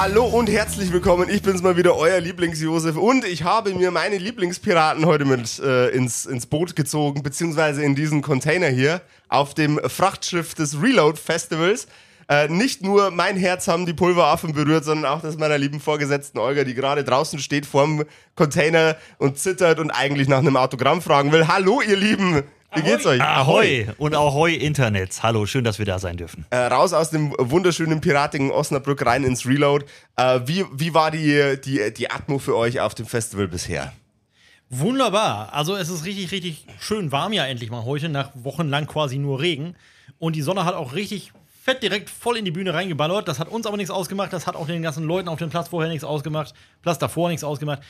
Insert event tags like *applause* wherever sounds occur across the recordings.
Hallo und herzlich willkommen. Ich bin's mal wieder, euer Lieblings-Josef. Und ich habe mir meine Lieblingspiraten heute mit äh, ins, ins Boot gezogen, beziehungsweise in diesen Container hier auf dem Frachtschiff des Reload Festivals. Äh, nicht nur mein Herz haben die Pulveraffen berührt, sondern auch das meiner lieben Vorgesetzten Olga, die gerade draußen steht vorm Container und zittert und eigentlich nach einem Autogramm fragen will. Hallo, ihr Lieben! Wie geht's euch? Ahoi und Ahoi Internets. Hallo, schön, dass wir da sein dürfen. Äh, raus aus dem wunderschönen piratigen Osnabrück rein ins Reload. Äh, wie, wie war die, die, die Atmo für euch auf dem Festival bisher? Wunderbar. Also es ist richtig, richtig schön warm ja endlich mal heute, nach wochenlang quasi nur Regen. Und die Sonne hat auch richtig fett direkt voll in die Bühne reingeballert. Das hat uns aber nichts ausgemacht. Das hat auch den ganzen Leuten auf dem Platz vorher nichts ausgemacht. Platz davor nichts ausgemacht.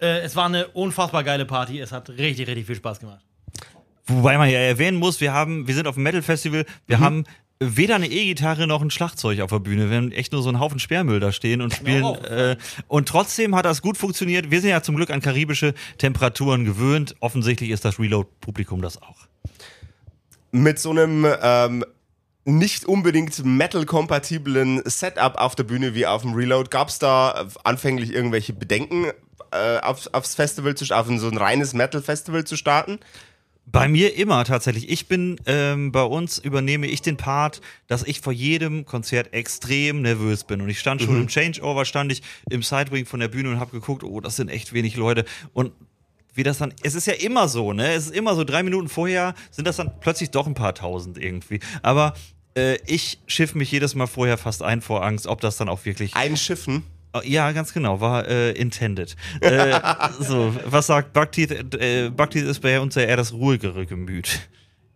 Äh, es war eine unfassbar geile Party. Es hat richtig, richtig viel Spaß gemacht. Wobei man ja erwähnen muss, wir haben, wir sind auf dem Metal Festival, wir Mhm. haben weder eine E-Gitarre noch ein Schlagzeug auf der Bühne. Wir haben echt nur so einen Haufen Sperrmüll da stehen und spielen. Äh, und trotzdem hat das gut funktioniert. Wir sind ja zum Glück an karibische Temperaturen gewöhnt. Offensichtlich ist das Reload-Publikum das auch. Mit so einem ähm, nicht unbedingt Metal-kompatiblen Setup auf der Bühne wie auf dem Reload, gab es da anfänglich irgendwelche Bedenken, äh, aufs, aufs Festival zu auf so ein reines Metal-Festival zu starten? Bei mir immer tatsächlich. Ich bin ähm, bei uns übernehme ich den Part, dass ich vor jedem Konzert extrem nervös bin. Und ich stand schon im Changeover, stand ich im Sidewing von der Bühne und habe geguckt, oh, das sind echt wenig Leute. Und wie das dann, es ist ja immer so, ne? Es ist immer so, drei Minuten vorher sind das dann plötzlich doch ein paar tausend irgendwie. Aber äh, ich schiff mich jedes Mal vorher fast ein vor Angst, ob das dann auch wirklich. Einschiffen? Oh, Ja, ganz genau, war äh, intended. äh, *laughs* so, was sagt Buckteeth? Äh, Buckteeth ist bei uns ja eher das ruhigere Gemüt.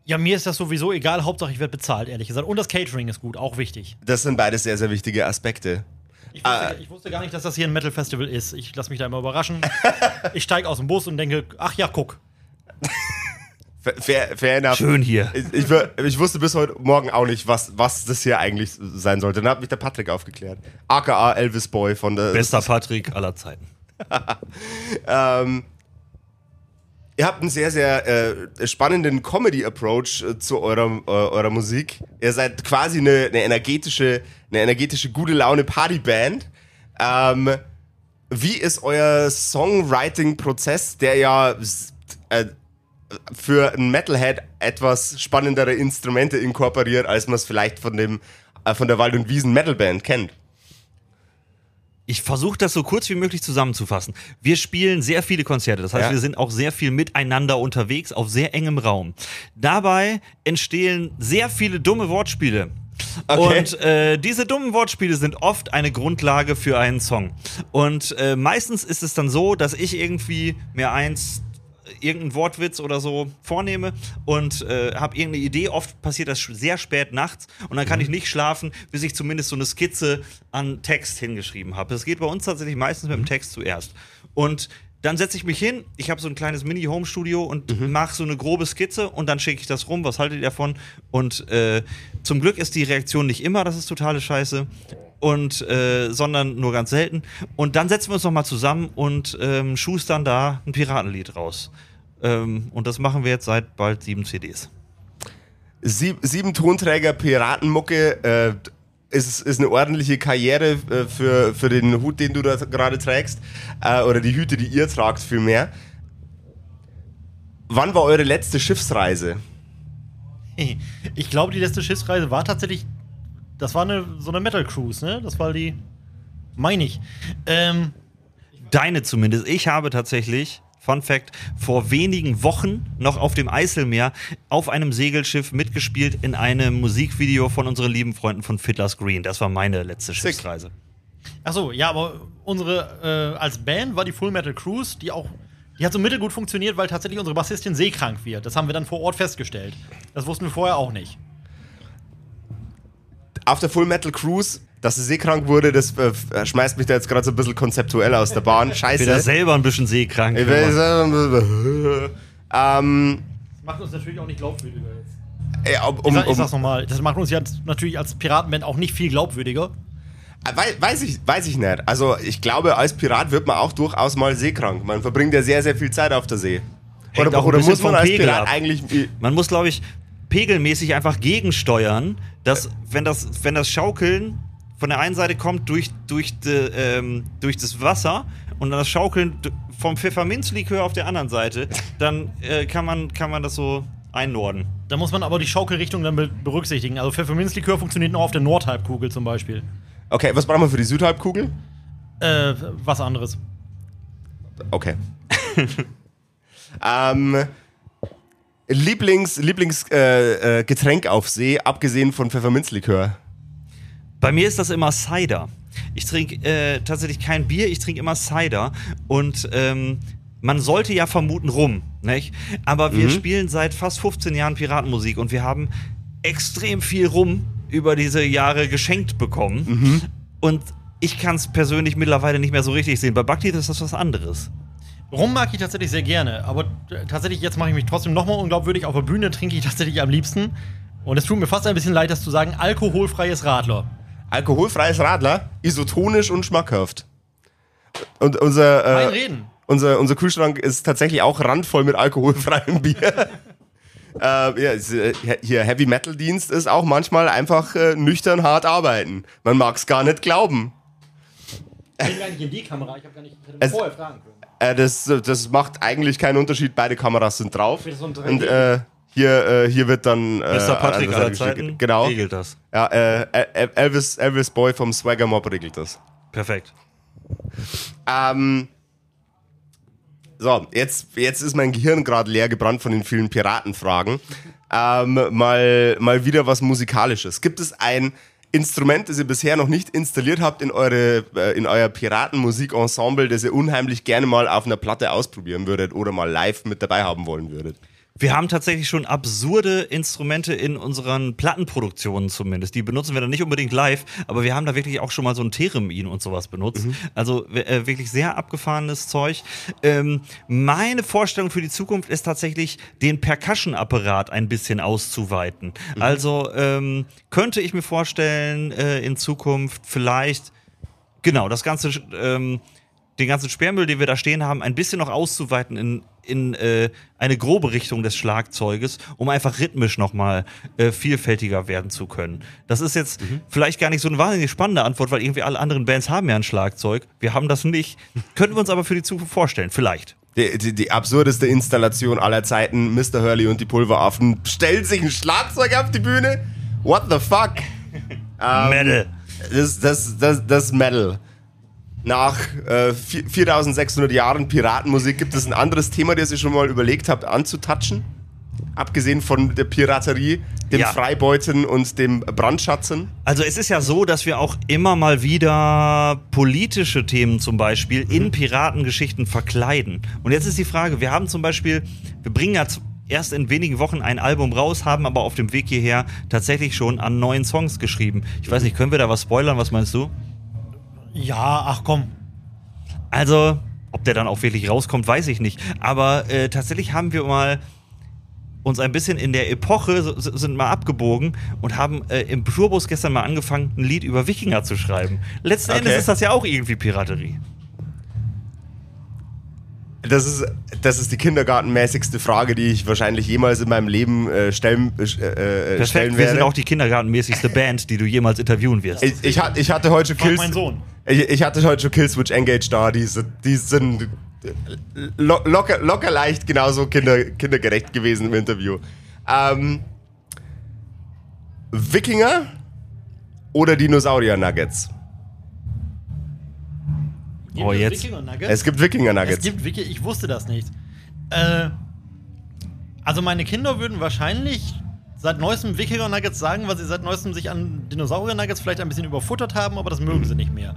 Ja, mir ist das sowieso egal. Hauptsache, ich werde bezahlt, ehrlich gesagt. Und das Catering ist gut, auch wichtig. Das sind beides sehr, sehr wichtige Aspekte. Ich wusste, ich wusste gar nicht, dass das hier ein Metal Festival ist. Ich lasse mich da immer überraschen. *laughs* ich steige aus dem Bus und denke, ach ja, guck. Fair, fair enough. Schön hier. Ich, ich, ich wusste bis heute Morgen auch nicht, was, was das hier eigentlich sein sollte. Dann hat mich der Patrick aufgeklärt. AKA Elvis Boy von der. Bester Patrick aller Zeiten. *laughs* Ähm, ihr habt einen sehr, sehr äh, spannenden Comedy-Approach äh, zu eurer, äh, eurer Musik. Ihr seid quasi eine, eine energetische, eine energetische, gute Laune Partyband. Ähm, wie ist euer Songwriting-Prozess, der ja äh, für einen Metalhead etwas spannendere Instrumente inkorporiert, als man es vielleicht von dem äh, von der Wald- und Wiesen-Metalband kennt? Ich versuche das so kurz wie möglich zusammenzufassen. Wir spielen sehr viele Konzerte, das heißt, Ja. wir sind auch sehr viel miteinander unterwegs auf sehr engem Raum. Dabei entstehen sehr viele dumme Wortspiele. Okay. Und äh, diese dummen Wortspiele sind oft eine Grundlage für einen Song. Und äh, meistens ist es dann so, dass ich irgendwie mir eins irgendeinen Wortwitz oder so vornehme und äh, habe irgendeine Idee. Oft passiert das sehr spät nachts und dann kann ich nicht schlafen, bis ich zumindest so eine Skizze an Text hingeschrieben habe. Das geht bei uns tatsächlich meistens mit dem Text zuerst. Und dann setze ich mich hin, ich habe so ein kleines Mini-Home-Studio und mache so eine grobe Skizze und dann schicke ich das rum, was haltet ihr davon? Und äh, zum Glück ist die Reaktion nicht immer, das ist totale Scheiße, und, äh, sondern nur ganz selten. Und dann setzen wir uns nochmal zusammen und ähm, schustern da ein Piratenlied raus. Ähm, und das machen wir jetzt seit bald sieben CDs. Sieb, sieben Tonträger Piratenmucke äh, ist, ist eine ordentliche Karriere äh, für, für den Hut, den du da gerade trägst. Äh, oder die Hüte, die ihr tragt, vielmehr. Wann war eure letzte Schiffsreise? Ich glaube, die letzte Schiffsreise war tatsächlich. Das war eine, so eine Metal Cruise, ne? Das war die. Meine ich. Ähm, Deine zumindest. Ich habe tatsächlich, Fun Fact, vor wenigen Wochen noch auf dem Eiselmeer auf einem Segelschiff mitgespielt in einem Musikvideo von unseren lieben Freunden von Fiddler's Green. Das war meine letzte Sick. Schiffsreise. Achso, ja, aber unsere, äh, als Band war die Full Metal Cruise, die auch, die hat so mittelgut funktioniert, weil tatsächlich unsere Bassistin seekrank wird. Das haben wir dann vor Ort festgestellt. Das wussten wir vorher auch nicht. Auf der Full Metal Cruise dass sie seekrank wurde, das äh, schmeißt mich da jetzt gerade so ein bisschen konzeptuell aus der Bahn. Scheiße. Wieder selber ein bisschen seekrank. Ich weiß, äh, ähm, Das macht uns natürlich auch nicht glaubwürdiger jetzt. äh, um, Ich, um, sag, ich sag's nochmal, das macht uns jetzt natürlich als Piratenband auch nicht viel glaubwürdiger. Wei- Weiß ich, weiß ich nicht. Also ich glaube, als Pirat wird man auch durchaus mal seekrank. Man verbringt ja sehr, sehr viel Zeit auf der See. Hängt Oder, oder muss man vom als Pegel Pirat ab. eigentlich... Man muss, glaube ich, pegelmäßig einfach gegensteuern, dass, wenn das, wenn das Schaukeln von der einen Seite kommt durch, durch, de, ähm, durch das Wasser und dann das Schaukeln vom Pfefferminzlikör auf der anderen Seite, *laughs* dann äh, kann, man, kann man das so einnorden. Da muss man aber die Schaukelrichtung dann be berücksichtigen. Also Pfefferminzlikör funktioniert nur auf der Nordhalbkugel zum Beispiel. Okay, was brauchen wir für die Südhalbkugel? Äh, was anderes. Okay. *laughs* ähm, Lieblings, Lieblings äh, äh, auf See, abgesehen von Pfefferminzlikör. Bei mir ist das immer Cider. Ich trinke äh, tatsächlich kein Bier, ich trinke immer Cider. Und ähm, man sollte ja vermuten Rum, nicht? Aber wir spielen seit fast 15 Jahren Piratenmusik und wir haben extrem viel Rum über diese Jahre geschenkt bekommen. Und ich kann es persönlich mittlerweile nicht mehr so richtig sehen. Bei Bhakti ist das was anderes. Rum mag ich tatsächlich sehr gerne, aber äh, tatsächlich jetzt mache ich mich trotzdem nochmal unglaubwürdig. Auf der Bühne trinke ich tatsächlich am liebsten. Und es tut mir fast ein bisschen leid, das zu sagen, alkoholfreies Radler. Alkoholfreies Radler, isotonisch und schmackhaft. Und unser, äh, Reden. unser, unser Kühlschrank ist tatsächlich auch randvoll mit alkoholfreiem Bier. *laughs* äh, ja, äh, hier Heavy Metal Dienst ist auch manchmal einfach äh, nüchtern hart arbeiten. Man mag es gar nicht glauben. Ich bin gar nicht in die Kamera, ich habe gar nicht ich hätte Es- vorher fragen können. Äh, das, das macht eigentlich keinen Unterschied. Beide Kameras sind drauf. Wird so ein 3D? Und äh, hier, äh, hier wird dann. Äh, Mr. Patrick aller Zeiten. Genau. regelt das. Ja, äh, El- Elvis, Elvis Boy vom Swagger Mob regelt das. Perfekt. Ähm, so, jetzt, jetzt ist mein Gehirn gerade leer gebrannt von den vielen Piratenfragen. Ähm, mal, mal wieder was Musikalisches. Gibt es ein Instrument, das ihr bisher noch nicht installiert habt in, eure, äh, in euer Piratenmusikensemble, das ihr unheimlich gerne mal auf einer Platte ausprobieren würdet oder mal live mit dabei haben wollen würdet? Wir haben tatsächlich schon absurde Instrumente in unseren Plattenproduktionen zumindest. Die benutzen wir dann nicht unbedingt live, aber wir haben da wirklich auch schon mal so ein Theremin und sowas benutzt. Also äh, wirklich sehr abgefahrenes Zeug. Ähm, meine Vorstellung für die Zukunft ist tatsächlich, den Percussion-Apparat ein bisschen auszuweiten. Also ähm, könnte ich mir vorstellen, äh, in Zukunft vielleicht Genau, das ganze, ähm, den ganzen Sperrmüll, den wir da stehen haben, ein bisschen noch auszuweiten in, in äh, eine grobe Richtung des Schlagzeuges, um einfach rhythmisch nochmal äh, vielfältiger werden zu können. Das ist jetzt vielleicht gar nicht so eine wahnsinnig spannende Antwort, weil irgendwie alle anderen Bands haben ja ein Schlagzeug. Wir haben das nicht. Könnten wir uns aber für die Zukunft vorstellen, vielleicht. Die, die, die absurdeste Installation aller Zeiten, Mr. Hurley und die Pulveraffen stellen sich ein Schlagzeug auf die Bühne? What the fuck? *laughs* Ähm, Metal. Das, das, das, das ist Metal. Nach äh, vier- 4600 Jahren Piratenmusik gibt es ein anderes Thema, das ihr schon mal überlegt habt anzutatschen? Abgesehen von der Piraterie, dem Ja. Freibeuten und dem Brandschatzen? Also es ist ja so, dass wir auch immer mal wieder politische Themen zum Beispiel in Piratengeschichten verkleiden. Und jetzt ist die Frage, wir haben zum Beispiel, wir bringen ja erst in wenigen Wochen ein Album raus, haben aber auf dem Weg hierher tatsächlich schon an neuen Songs geschrieben. Ich weiß nicht, können wir da was spoilern? Was meinst du? Ja, ach komm. Also, ob der dann auch wirklich rauskommt, weiß ich nicht. Aber äh, tatsächlich haben wir mal uns ein bisschen in der Epoche so- sind mal abgebogen und haben äh, im Tourbus gestern mal angefangen, ein Lied über Wikinger zu schreiben. Letzten Okay. Endes ist das ja auch irgendwie Piraterie. Das ist, das ist die kindergartenmäßigste Frage, die ich wahrscheinlich jemals in meinem Leben äh, stellen, äh, äh, Perfekt, stellen wir werde. sind auch die kindergartenmäßigste Band, die du jemals interviewen wirst. ich, ich, ich hatte heute Kills. meinen Sohn. Ich, ich hatte heute schon Killswitch Engage da, die sind, die sind lo locker, locker leicht genauso kinder, kindergerecht gewesen im Interview. Ähm, Wikinger oder Dinosaurier-Nuggets? Gibt Oh, es jetzt. Wikinger-Nuggets? Es gibt Es Wikinger-Nuggets. gibt Wiki, ich wusste das nicht. Äh, also meine Kinder würden wahrscheinlich seit neuestem Wikinger Nuggets sagen, weil sie seit neuestem sich an Dinosaurier Nuggets vielleicht ein bisschen überfuttert haben, aber das mögen sie nicht mehr.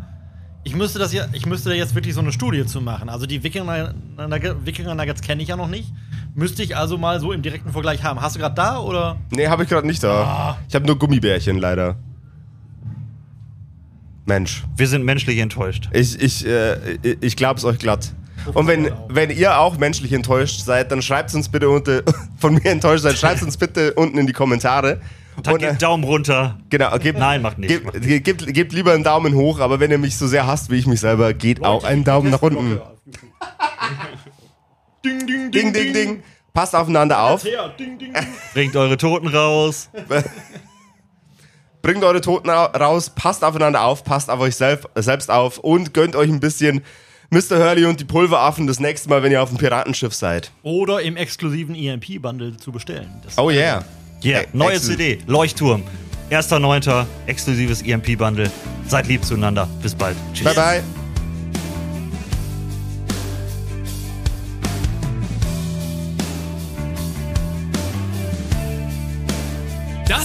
Ich müsste das ja, ich müsste da jetzt wirklich so eine Studie zu machen. Also die Wikinger, Nugget- Wikinger Nuggets kenne ich ja noch nicht. Müsste ich also mal so im direkten Vergleich haben. Hast du gerade da oder? Nee, habe ich gerade nicht da. Ah. Ich habe nur Gummibärchen leider. Mensch, Wir sind menschlich enttäuscht. ich, ich, äh, ich, ich glaub's euch glatt. Und wenn, wenn ihr auch menschlich enttäuscht seid, dann schreibt uns bitte unter, *laughs* von mir enttäuscht seid, schreibt uns bitte unten in die Kommentare. Dann Und, äh, gebt Daumen runter. genau, gebt, Nein, macht nicht, Gebt, gebt, gebt lieber einen Daumen hoch, aber wenn ihr mich so sehr hasst wie ich mich selber, geht auch einen Daumen nach unten. *laughs* Ding, ding, Ding, ding, ding. Passt aufeinander auf. Ja, ding, ding, ding. Bringt eure Toten raus. *laughs* Bringt eure Toten ra- raus, passt aufeinander auf, passt auf euch selb, selbst auf und gönnt euch ein bisschen Mr. Hurley und die Pulveraffen das nächste Mal, wenn ihr auf dem Piratenschiff seid. Oder im exklusiven EMP-Bundle zu bestellen. Das Oh yeah. Ä- neue. CD, Leuchtturm. 1.9. exklusives EMP-Bundle. Seid lieb zueinander. Bis bald. Tschüss. Bye bye.